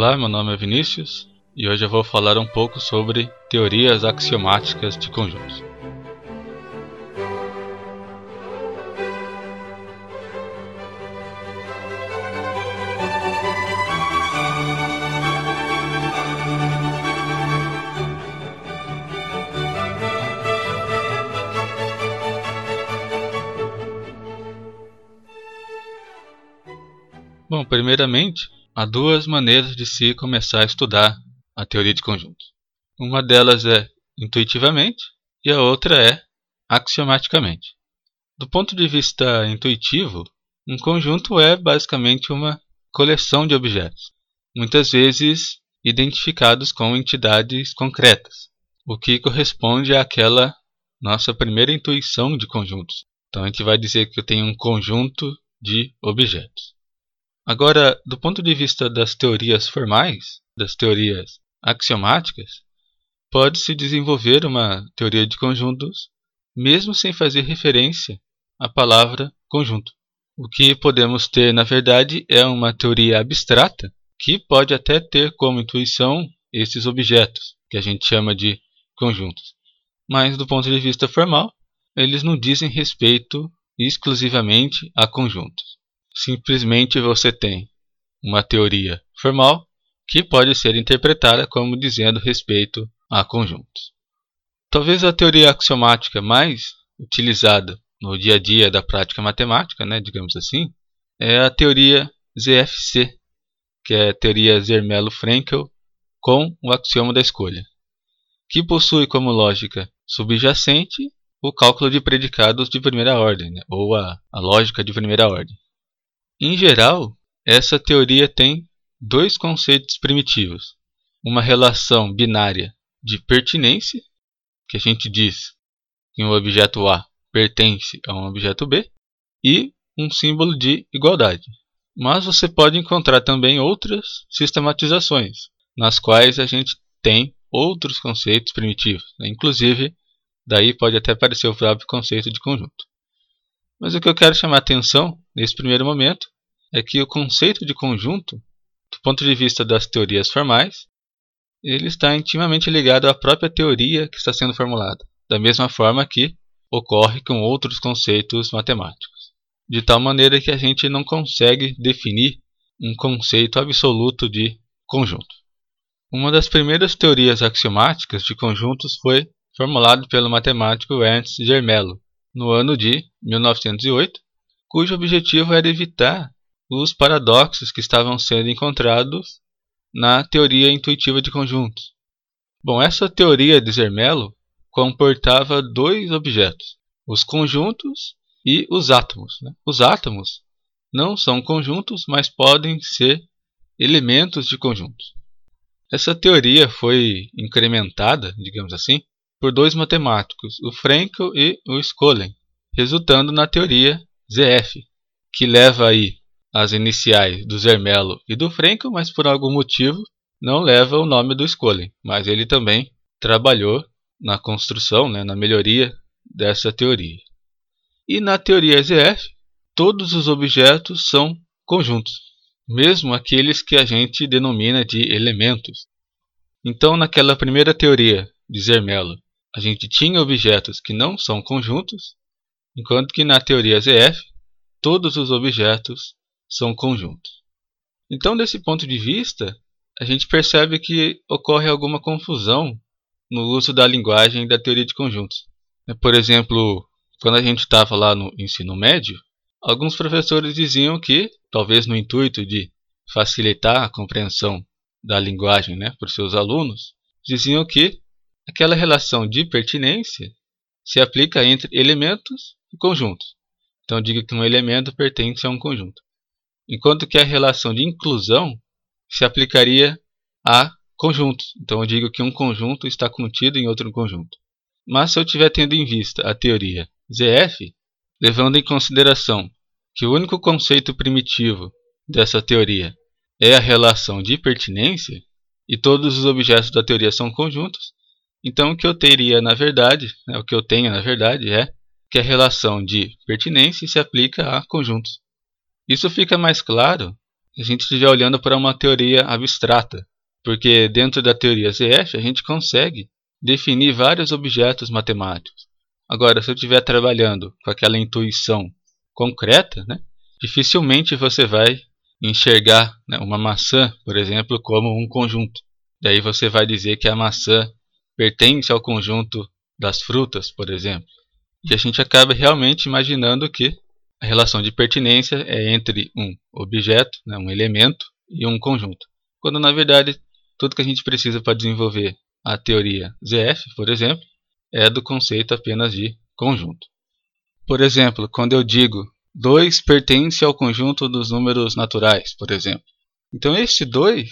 Olá, meu nome é Vinícius e hoje eu vou falar um pouco sobre teorias axiomáticas de conjuntos. Bom, primeiramente, há duas maneiras de se começar a estudar a teoria de conjuntos. Uma delas é intuitivamente e a outra é axiomaticamente. Do ponto de vista intuitivo, um conjunto é basicamente uma coleção de objetos, muitas vezes identificados com entidades concretas, o que corresponde àquela nossa primeira intuição de conjuntos. Então a gente vai dizer que eu tenho um conjunto de objetos. Agora, do ponto de vista das teorias formais, das teorias axiomáticas, pode-se desenvolver uma teoria de conjuntos mesmo sem fazer referência à palavra conjunto. O que podemos ter, na verdade, é uma teoria abstrata que pode até ter como intuição esses objetos, que a gente chama de conjuntos. Mas, do ponto de vista formal, eles não dizem respeito exclusivamente a conjuntos simplesmente você tem uma teoria formal que pode ser interpretada como dizendo respeito a conjuntos. Talvez a teoria axiomática mais utilizada no dia a dia da prática matemática, né, digamos assim, é a teoria ZFC, que é a teoria Zermelo-Frankel com o axioma da escolha, que possui como lógica subjacente o cálculo de predicados de primeira ordem, né, ou a, a lógica de primeira ordem. Em geral, essa teoria tem dois conceitos primitivos: uma relação binária de pertinência, que a gente diz que um objeto A pertence a um objeto B, e um símbolo de igualdade. Mas você pode encontrar também outras sistematizações, nas quais a gente tem outros conceitos primitivos. Né? Inclusive, daí pode até aparecer o próprio conceito de conjunto. Mas o que eu quero chamar a atenção nesse primeiro momento é que o conceito de conjunto, do ponto de vista das teorias formais, ele está intimamente ligado à própria teoria que está sendo formulada, da mesma forma que ocorre com outros conceitos matemáticos, de tal maneira que a gente não consegue definir um conceito absoluto de conjunto. Uma das primeiras teorias axiomáticas de conjuntos foi formulada pelo matemático Ernst Zermelo, no ano de 1908, cujo objetivo era evitar os paradoxos que estavam sendo encontrados na teoria intuitiva de conjuntos. Bom, essa teoria de Zermelo comportava dois objetos, os conjuntos e os átomos. Né? Os átomos não são conjuntos, mas podem ser elementos de conjuntos. Essa teoria foi incrementada, digamos assim, por dois matemáticos, o Frenkel e o Skolem, resultando na teoria ZF, que leva aí as iniciais do Zermelo e do Frenkel, mas por algum motivo não leva o nome do Skolem. Mas ele também trabalhou na construção, né, na melhoria dessa teoria. E na teoria ZF, todos os objetos são conjuntos, mesmo aqueles que a gente denomina de elementos. Então, naquela primeira teoria de Zermelo, a gente tinha objetos que não são conjuntos, enquanto que na teoria ZF, todos os objetos são conjuntos. Então, desse ponto de vista, a gente percebe que ocorre alguma confusão no uso da linguagem e da teoria de conjuntos. Por exemplo, quando a gente estava lá no ensino médio, alguns professores diziam que, talvez no intuito de facilitar a compreensão da linguagem né, para os seus alunos, diziam que aquela relação de pertinência se aplica entre elementos e conjuntos. Então, diga que um elemento pertence a um conjunto enquanto que a relação de inclusão se aplicaria a conjuntos. Então eu digo que um conjunto está contido em outro conjunto. Mas se eu estiver tendo em vista a teoria ZF, levando em consideração que o único conceito primitivo dessa teoria é a relação de pertinência, e todos os objetos da teoria são conjuntos, então o que eu teria na verdade, né, o que eu tenho na verdade é que a relação de pertinência se aplica a conjuntos. Isso fica mais claro a gente estiver olhando para uma teoria abstrata, porque dentro da teoria ZF a gente consegue definir vários objetos matemáticos. Agora, se eu estiver trabalhando com aquela intuição concreta, né, dificilmente você vai enxergar né, uma maçã, por exemplo, como um conjunto. Daí você vai dizer que a maçã pertence ao conjunto das frutas, por exemplo. E a gente acaba realmente imaginando que a relação de pertinência é entre um objeto, né, um elemento, e um conjunto. Quando na verdade tudo que a gente precisa para desenvolver a teoria ZF, por exemplo, é do conceito apenas de conjunto. Por exemplo, quando eu digo 2 pertence ao conjunto dos números naturais, por exemplo. Então esse 2,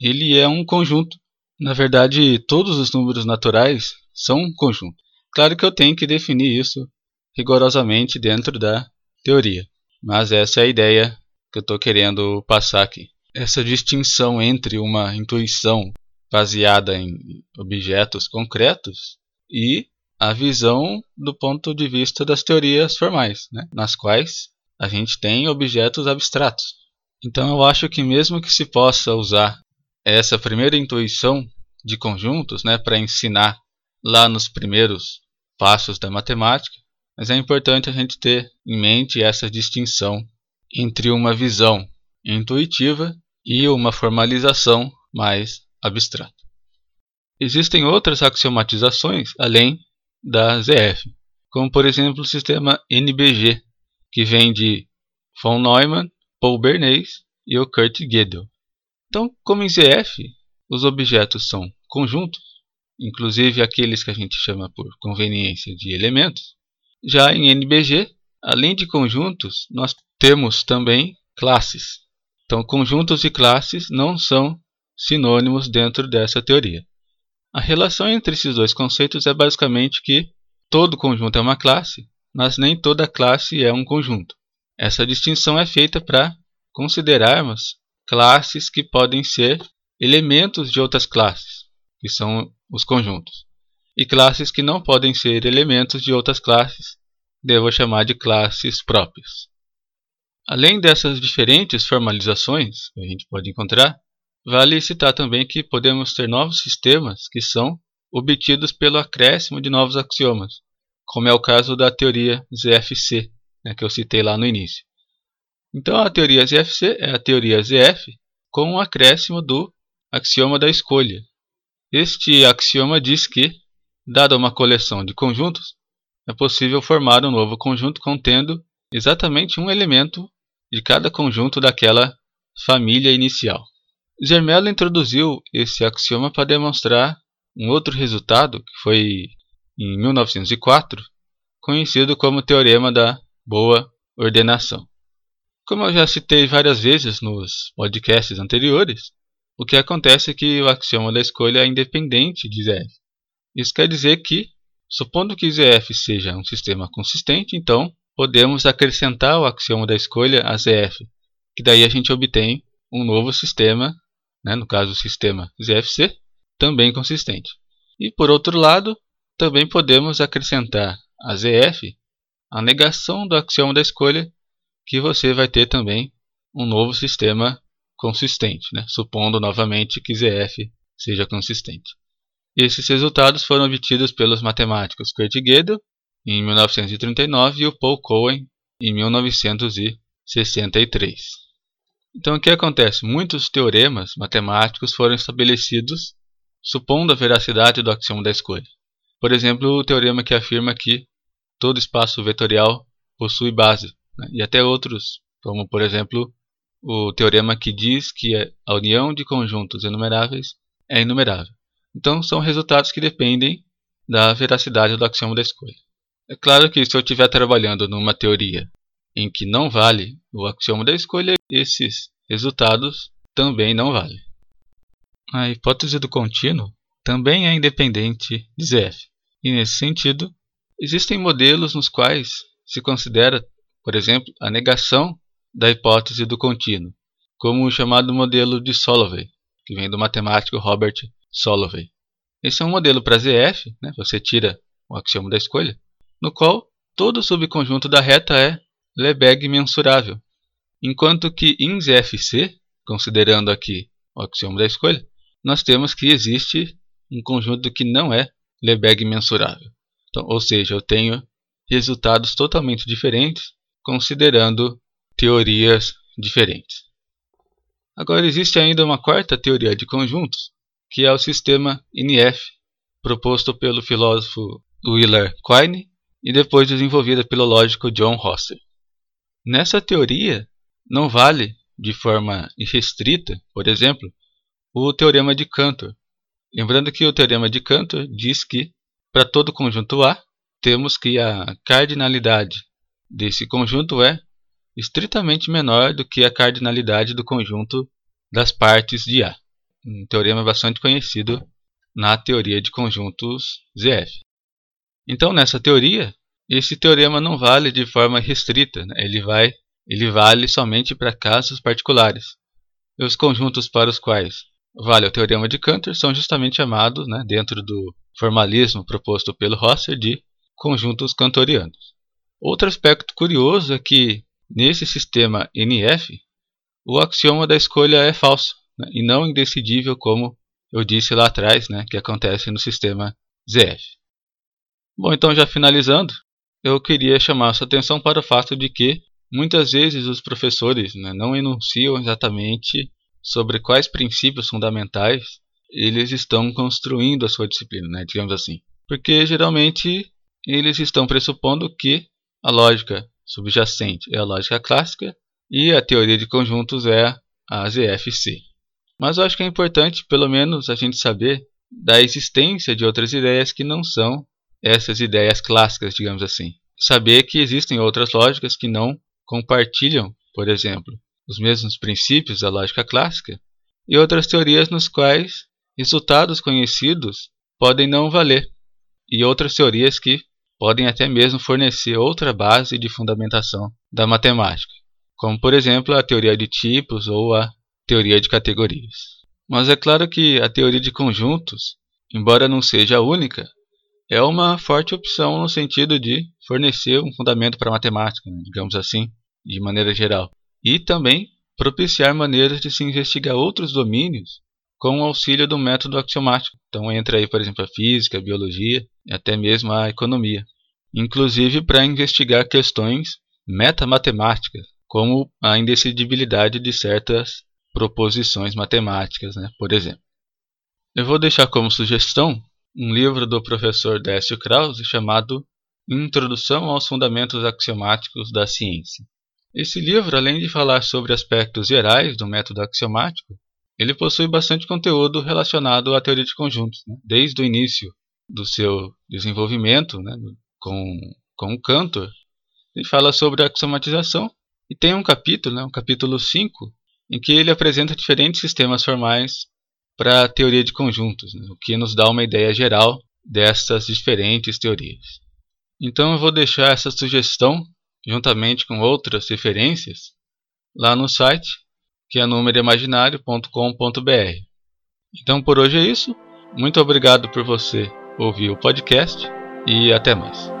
ele é um conjunto. Na verdade, todos os números naturais são um conjunto. Claro que eu tenho que definir isso rigorosamente dentro da teoria, mas essa é a ideia que eu estou querendo passar aqui. Essa distinção entre uma intuição baseada em objetos concretos e a visão do ponto de vista das teorias formais, né, nas quais a gente tem objetos abstratos. Então eu acho que mesmo que se possa usar essa primeira intuição de conjuntos né, para ensinar lá nos primeiros passos da matemática, mas é importante a gente ter em mente essa distinção entre uma visão intuitiva e uma formalização mais abstrata. Existem outras axiomatizações além da ZF, como por exemplo o sistema NBG, que vem de von Neumann, Paul Bernays e o Kurt Gödel. Então, como em ZF, os objetos são conjuntos, inclusive aqueles que a gente chama por conveniência de elementos, já em NBG, além de conjuntos, nós temos também classes. Então, conjuntos e classes não são sinônimos dentro dessa teoria. A relação entre esses dois conceitos é basicamente que todo conjunto é uma classe, mas nem toda classe é um conjunto. Essa distinção é feita para considerarmos classes que podem ser elementos de outras classes, que são os conjuntos, e classes que não podem ser elementos de outras classes, devo chamar de classes próprias. Além dessas diferentes formalizações que a gente pode encontrar, Vale citar também que podemos ter novos sistemas que são obtidos pelo acréscimo de novos axiomas, como é o caso da teoria ZFC, né, que eu citei lá no início. Então a teoria ZFC é a teoria ZF com o um acréscimo do axioma da escolha. Este axioma diz que, dada uma coleção de conjuntos, é possível formar um novo conjunto contendo exatamente um elemento de cada conjunto daquela família inicial. Zermelo introduziu esse axioma para demonstrar um outro resultado, que foi em 1904, conhecido como Teorema da Boa Ordenação. Como eu já citei várias vezes nos podcasts anteriores, o que acontece é que o axioma da escolha é independente de ZF. Isso quer dizer que, supondo que ZF seja um sistema consistente, então podemos acrescentar o axioma da escolha a ZF, que daí a gente obtém um novo sistema né, no caso o sistema ZFC, também consistente. E por outro lado, também podemos acrescentar a ZF a negação do axioma da escolha, que você vai ter também um novo sistema consistente, né, supondo novamente que ZF seja consistente. Esses resultados foram obtidos pelos matemáticos Kurt Gödel em 1939 e o Paul Cohen em 1963. Então o que acontece? Muitos teoremas matemáticos foram estabelecidos supondo a veracidade do axioma da escolha. Por exemplo, o teorema que afirma que todo espaço vetorial possui base, né? e até outros, como por exemplo o teorema que diz que a união de conjuntos enumeráveis é inumerável. Então são resultados que dependem da veracidade do axioma da escolha. É claro que se eu estiver trabalhando numa teoria em que não vale o axioma da escolha, esses resultados também não valem. A hipótese do contínuo também é independente de ZF, e nesse sentido, existem modelos nos quais se considera, por exemplo, a negação da hipótese do contínuo, como o chamado modelo de Solovey, que vem do matemático Robert Solovey. Esse é um modelo para ZF, né? você tira o axioma da escolha, no qual todo subconjunto da reta é Lebesgue mensurável, enquanto que em ZFC considerando aqui o axioma da escolha, nós temos que existe um conjunto que não é Lebesgue mensurável. Então, ou seja, eu tenho resultados totalmente diferentes considerando teorias diferentes. Agora existe ainda uma quarta teoria de conjuntos, que é o sistema NF, proposto pelo filósofo Willard Quine e depois desenvolvida pelo lógico John Rosser. Nessa teoria, não vale de forma irrestrita, por exemplo, o teorema de Cantor. Lembrando que o teorema de Cantor diz que, para todo conjunto A, temos que a cardinalidade desse conjunto é estritamente menor do que a cardinalidade do conjunto das partes de A. Um teorema bastante conhecido na teoria de conjuntos ZF. Então, nessa teoria, esse teorema não vale de forma restrita, né? ele, vai, ele vale somente para casos particulares. E os conjuntos para os quais vale o teorema de Cantor são justamente chamados, né, dentro do formalismo proposto pelo Rosser, de conjuntos cantorianos. Outro aspecto curioso é que, nesse sistema NF, o axioma da escolha é falso, né, e não indecidível como eu disse lá atrás, né, que acontece no sistema ZF. Bom, então já finalizando, eu queria chamar sua atenção para o fato de que muitas vezes os professores né, não enunciam exatamente sobre quais princípios fundamentais eles estão construindo a sua disciplina, né, digamos assim. Porque geralmente eles estão pressupondo que a lógica subjacente é a lógica clássica e a teoria de conjuntos é a ZFC. Mas eu acho que é importante, pelo menos, a gente saber da existência de outras ideias que não são essas ideias clássicas, digamos assim. Saber que existem outras lógicas que não compartilham, por exemplo, os mesmos princípios da lógica clássica, e outras teorias nos quais resultados conhecidos podem não valer, e outras teorias que podem até mesmo fornecer outra base de fundamentação da matemática, como por exemplo a teoria de tipos ou a teoria de categorias. Mas é claro que a teoria de conjuntos, embora não seja a única, é uma forte opção no sentido de fornecer um fundamento para a matemática, né, digamos assim, de maneira geral, e também propiciar maneiras de se investigar outros domínios com o auxílio do método axiomático. Então entra aí, por exemplo, a física, a biologia até mesmo a economia. Inclusive para investigar questões metamatemáticas, como a indecidibilidade de certas proposições matemáticas, né, por exemplo. Eu vou deixar como sugestão um livro do professor Décio Krause chamado Introdução aos Fundamentos Axiomáticos da Ciência. Esse livro, além de falar sobre aspectos gerais do método axiomático, ele possui bastante conteúdo relacionado à teoria de conjuntos, né? desde o início do seu desenvolvimento né? com, com o Cantor. Ele fala sobre a axiomatização e tem um capítulo, né? um capítulo 5, em que ele apresenta diferentes sistemas formais para a teoria de conjuntos, né, o que nos dá uma ideia geral dessas diferentes teorias. Então eu vou deixar essa sugestão, juntamente com outras referências, lá no site, que é numeroimaginário.com.br. Então por hoje é isso. Muito obrigado por você ouvir o podcast e até mais.